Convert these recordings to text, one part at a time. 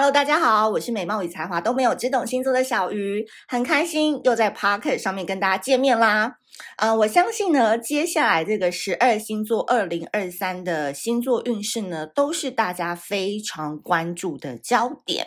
Hello，大家好，我是美貌与才华都没有，只懂星座的小鱼，很开心又在 Podcast 上面跟大家见面啦。呃，我相信呢，接下来这个十二星座二零二三的星座运势呢，都是大家非常关注的焦点，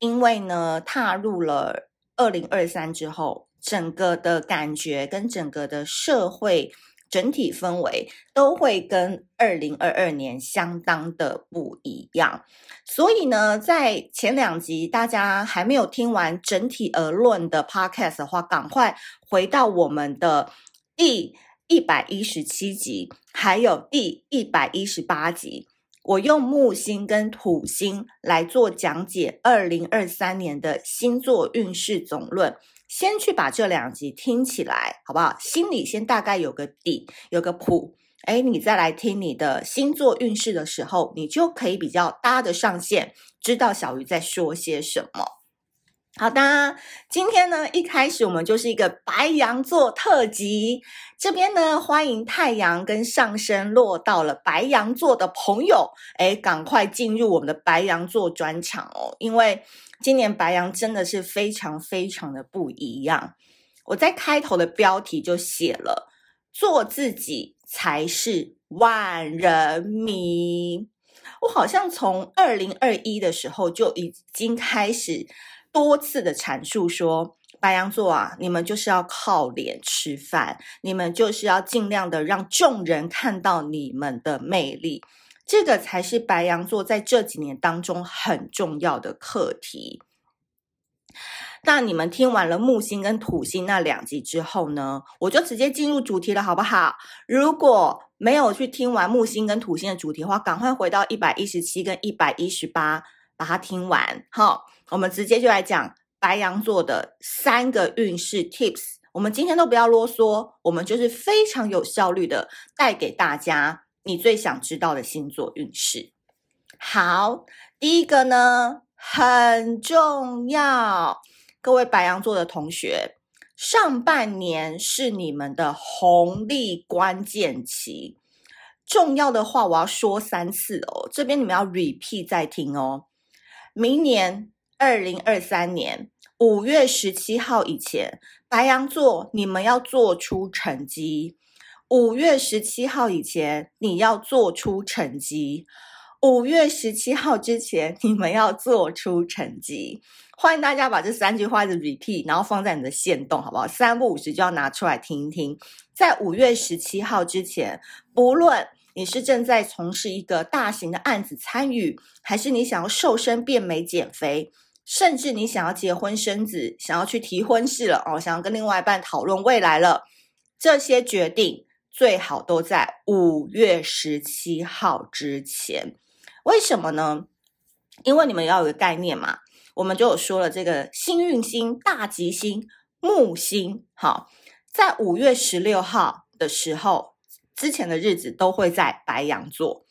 因为呢，踏入了二零二三之后，整个的感觉跟整个的社会。整体氛围都会跟二零二二年相当的不一样，所以呢，在前两集大家还没有听完整体而论的 podcast 的话，赶快回到我们的第一百一十七集，还有第一百一十八集，我用木星跟土星来做讲解二零二三年的星座运势总论。先去把这两集听起来，好不好？心里先大概有个底，有个谱。哎，你再来听你的星座运势的时候，你就可以比较搭得上线，知道小鱼在说些什么。好的，今天呢，一开始我们就是一个白羊座特辑。这边呢，欢迎太阳跟上升落到了白羊座的朋友，诶，赶快进入我们的白羊座专场哦，因为。今年白羊真的是非常非常的不一样。我在开头的标题就写了“做自己才是万人迷”。我好像从二零二一的时候就已经开始多次的阐述说，白羊座啊，你们就是要靠脸吃饭，你们就是要尽量的让众人看到你们的魅力。这个才是白羊座在这几年当中很重要的课题。那你们听完了木星跟土星那两集之后呢，我就直接进入主题了，好不好？如果没有去听完木星跟土星的主题的话，赶快回到一百一十七跟一百一十八把它听完。好，我们直接就来讲白羊座的三个运势 tips。我们今天都不要啰嗦，我们就是非常有效率的带给大家。你最想知道的星座运势，好，第一个呢很重要，各位白羊座的同学，上半年是你们的红利关键期，重要的话我要说三次哦，这边你们要 repeat 再听哦。明年二零二三年五月十七号以前，白羊座你们要做出成绩。五月十七号以前，你要做出成绩；五月十七号之前，你们要做出成绩。欢迎大家把这三句话的 repeat，然后放在你的线动，好不好？三不五时就要拿出来听一听。在五月十七号之前，不论你是正在从事一个大型的案子参与，还是你想要瘦身变美减肥，甚至你想要结婚生子，想要去提婚事了哦，想要跟另外一半讨论未来了，这些决定。最好都在五月十七号之前，为什么呢？因为你们要有个概念嘛，我们就有说了，这个幸运星、大吉星木星，好，在五月十六号的时候，之前的日子都会在白羊座。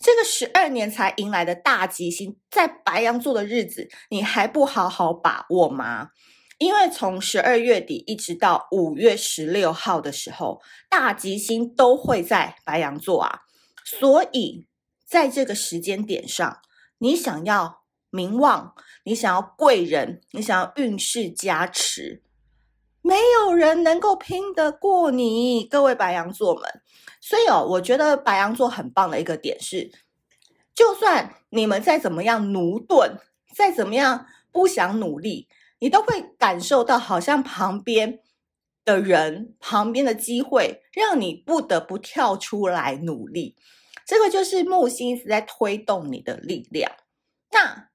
这个十二年才迎来的大吉星，在白羊座的日子，你还不好好把握吗？因为从十二月底一直到五月十六号的时候，大吉星都会在白羊座啊，所以在这个时间点上，你想要名望，你想要贵人，你想要运势加持，没有人能够拼得过你，各位白羊座们。所以哦，我觉得白羊座很棒的一个点是，就算你们再怎么样駑钝，再怎么样不想努力。你都会感受到，好像旁边的人、旁边的机会，让你不得不跳出来努力。这个就是木星一直在推动你的力量。那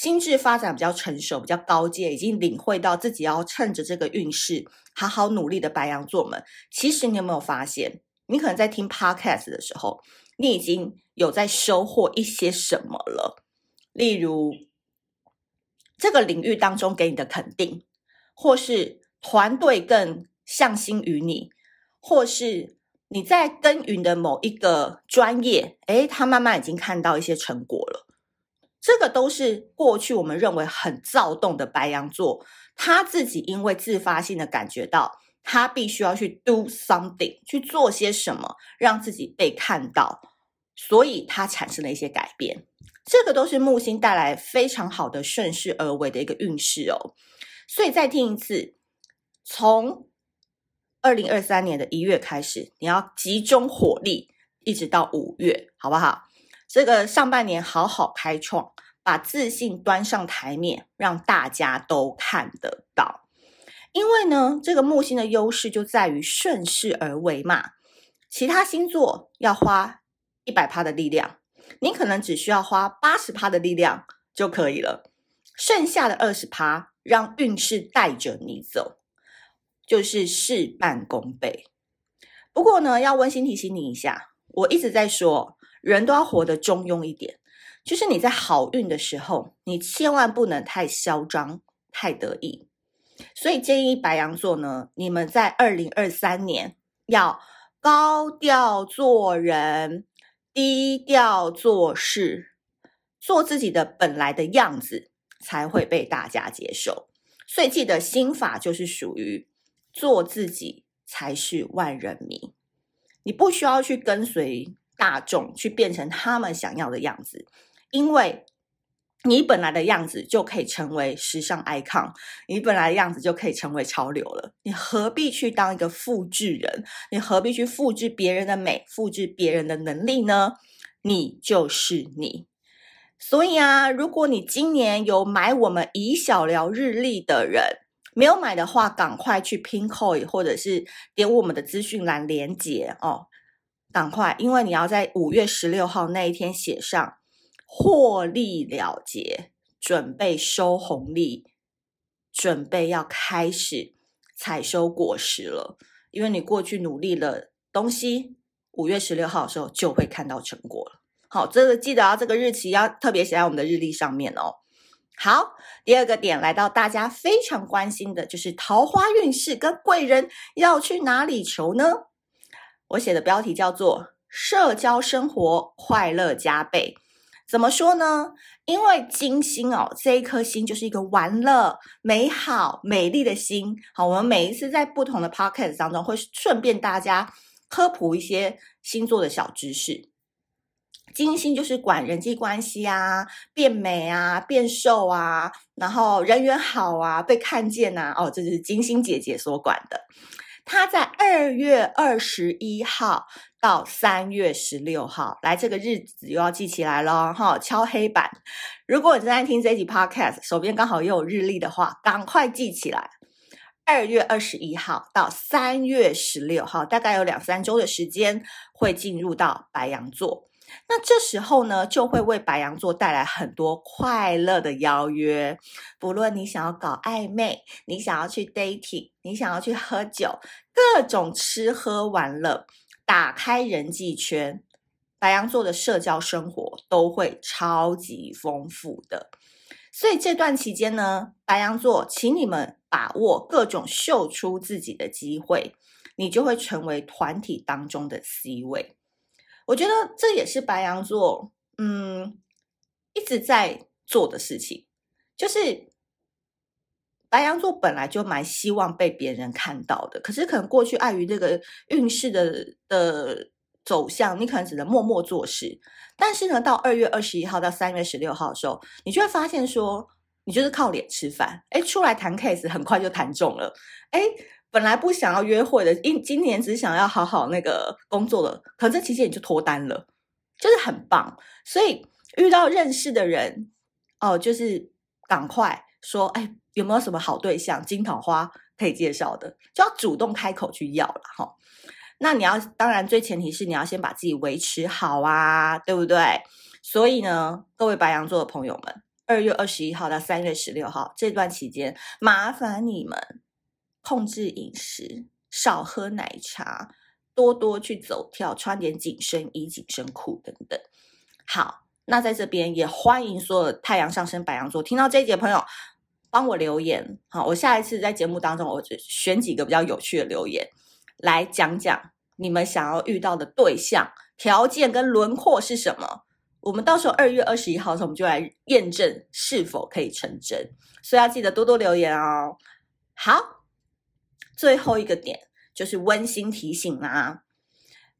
心智发展比较成熟、比较高阶，已经领会到自己要趁着这个运势好好努力的白羊座们，其实你有没有发现，你可能在听 Podcast 的时候，你已经有在收获一些什么了？例如，这个领域当中给你的肯定，或是团队更向心于你，或是你在耕耘的某一个专业，诶，他慢慢已经看到一些成果了。这个都是过去我们认为很躁动的白羊座，他自己因为自发性的感觉到，他必须要去 do something，去做些什么，让自己被看到，所以他产生了一些改变。这个都是木星带来非常好的顺势而为的一个运势哦。所以再听一次，从二零二三年的一月开始，你要集中火力，一直到五月，好不好？这个上半年好好开创，把自信端上台面，让大家都看得到。因为呢，这个木星的优势就在于顺势而为嘛。其他星座要花一百趴的力量，你可能只需要花八十趴的力量就可以了，剩下的二十趴让运势带着你走。就是事半功倍。不过呢，要温馨提醒你一下，我一直在说，人都要活得中庸一点。就是你在好运的时候，你千万不能太嚣张、太得意。所以建议白羊座呢，你们在二零二三年要高调做人，低调做事，做自己的本来的样子，才会被大家接受。所以记得心法就是属于。做自己才是万人迷，你不需要去跟随大众，去变成他们想要的样子，因为你本来的样子就可以成为时尚 icon，你本来的样子就可以成为潮流了。你何必去当一个复制人？你何必去复制别人的美，复制别人的能力呢？你就是你。所以啊，如果你今年有买我们以小聊日历的人，没有买的话，赶快去拼扣或者是点我们的资讯栏连接哦，赶快，因为你要在五月十六号那一天写上获利了结，准备收红利，准备要开始采收果实了。因为你过去努力的东西，五月十六号的时候就会看到成果了。好，这个记得啊，这个日期要特别写在我们的日历上面哦。好，第二个点来到大家非常关心的，就是桃花运势跟贵人要去哪里求呢？我写的标题叫做“社交生活快乐加倍”。怎么说呢？因为金星哦，这一颗星就是一个玩乐、美好、美丽的星。好，我们每一次在不同的 podcast 当中，会顺便大家科普一些星座的小知识。金星就是管人际关系啊，变美啊，变瘦啊，然后人缘好啊，被看见呐、啊，哦，这是金星姐姐所管的。他在二月二十一号到三月十六号，来这个日子又要记起来了哈，敲黑板。如果你正在听这集 podcast，手边刚好又有日历的话，赶快记起来。二月二十一号到三月十六号，大概有两三周的时间，会进入到白羊座。那这时候呢，就会为白羊座带来很多快乐的邀约。不论你想要搞暧昧，你想要去 dating，你想要去喝酒，各种吃喝玩乐，打开人际圈，白羊座的社交生活都会超级丰富的。所以这段期间呢，白羊座，请你们把握各种秀出自己的机会，你就会成为团体当中的 C 位。我觉得这也是白羊座，嗯，一直在做的事情，就是白羊座本来就蛮希望被别人看到的，可是可能过去碍于这个运势的的走向，你可能只能默默做事。但是呢，到二月二十一号到三月十六号的时候，你就会发现说，你就是靠脸吃饭，哎，出来谈 case 很快就谈中了，哎。本来不想要约会的，因今年只想要好好那个工作了，可能这期间你就脱单了，就是很棒。所以遇到认识的人，哦，就是赶快说，哎，有没有什么好对象、金桃花可以介绍的，就要主动开口去要了哈、那你要，当然最前提是你要先把自己维持好啊，对不对？所以呢，各位白羊座的朋友们，二月二十一号到三月十六号这段期间，麻烦你们。控制饮食，少喝奶茶，多多去走跳，穿点紧身衣、紧身裤等等。好，那在这边也欢迎所有太阳上升白羊座听到这一节朋友帮我留言。好，我下一次在节目当中，我就选几个比较有趣的留言来讲讲你们想要遇到的对象条件跟轮廓是什么。我们到时候二月二十一号的时候，我们就来验证是否可以成真。所以要记得多多留言哦。好。最后一个点就是温馨提醒啦，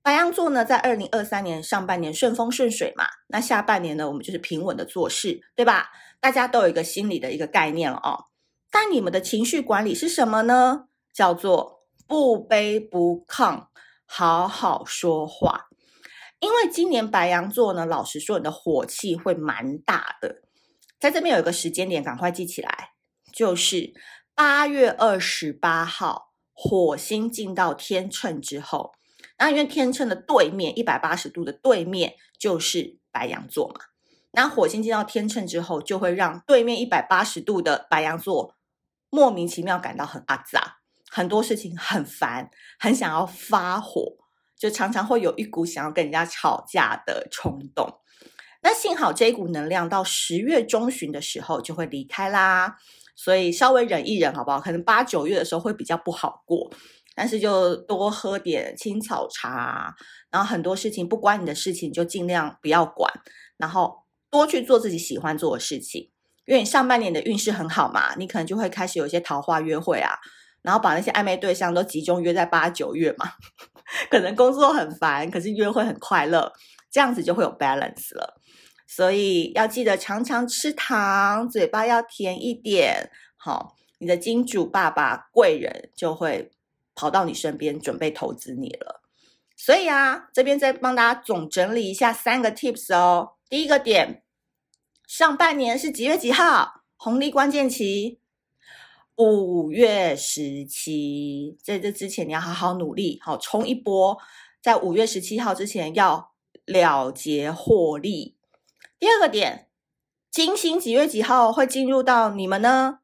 白羊座呢，在二零二三年上半年顺风顺水嘛，那下半年呢，我们就是平稳的做事，对吧？大家都有一个心理的一个概念了哦。但你们的情绪管理是什么呢？叫做不卑不亢，好好说话。因为今年白羊座呢，老实说，你的火气会蛮大的。在这边有一个时间点，赶快记起来，就是八月二十八号，火星进到天秤之后。那因为天秤的对面一百八十度的对面就是白羊座嘛。那火星进到天秤之后，就会让对面一百八十度的白羊座莫名其妙感到很阿杂，很多事情很烦，很想要发火。就常常会有一股想要跟人家吵架的冲动，那幸好这一股能量到十月中旬的时候就会离开啦，所以稍微忍一忍好不好？可能八九月的时候会比较不好过，但是就多喝点青草茶，然后很多事情不关你的事情就尽量不要管，然后多去做自己喜欢做的事情，因为你上半年的运势很好嘛，你可能就会开始有一些桃花约会啊，然后把那些暧昧对象都集中约在八九月嘛。可能工作很烦，可是约会很快乐，这样子就会有 balance 了。所以要记得常常吃糖，嘴巴要甜一点。好，你的金主爸爸贵人就会跑到你身边，准备投资你了。所以啊，这边再帮大家总整理一下三个 tips 哦。第一个点，上半年是几月几号？红利关键期。五月十七，在这之前你要好好努力，好冲一波，在五月十七号之前要了结获利。第二个点，金星几月几号会进入到你们呢？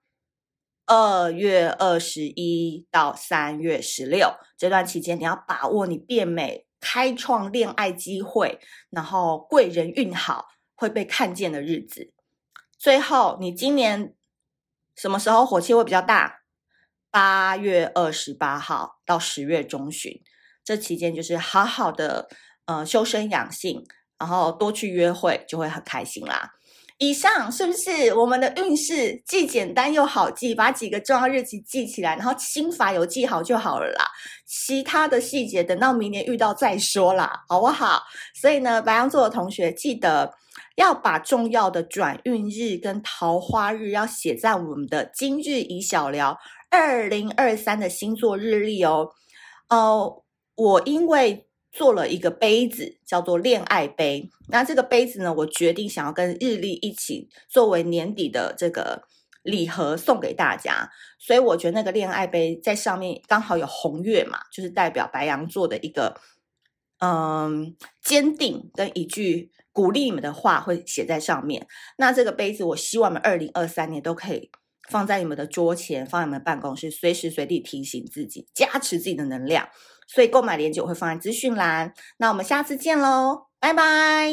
二月二十一到三月十六这段期间，你要把握你变美、开创恋爱机会，然后贵人运好，会被看见的日子。最后，你今年。什么时候火气会比较大？八月二十八号到十月中旬，这期间就是好好的呃修身养性，然后多去约会，就会很开心啦。以上是不是我们的运势既简单又好记？把几个重要日期记起来，然后心法有记好就好了啦。其他的细节等到明年遇到再说啦，好不好？所以呢，白羊座的同学记得。要把重要的转运日跟桃花日要写在我们的今日宜小聊二零二三的星座日历哦。呃，我因为做了一个杯子，叫做恋爱杯。那这个杯子呢，我决定想要跟日历一起作为年底的这个礼盒送给大家。所以我觉得那个恋爱杯在上面刚好有红月嘛，就是代表白羊座的一个嗯坚定跟一句。鼓励你们的话会写在上面。那这个杯子，我希望我们二零二三年都可以放在你们的桌前，放在你们办公室，随时随地提醒自己，加持自己的能量。所以购买链接我会放在资讯栏。那我们下次见喽，拜拜。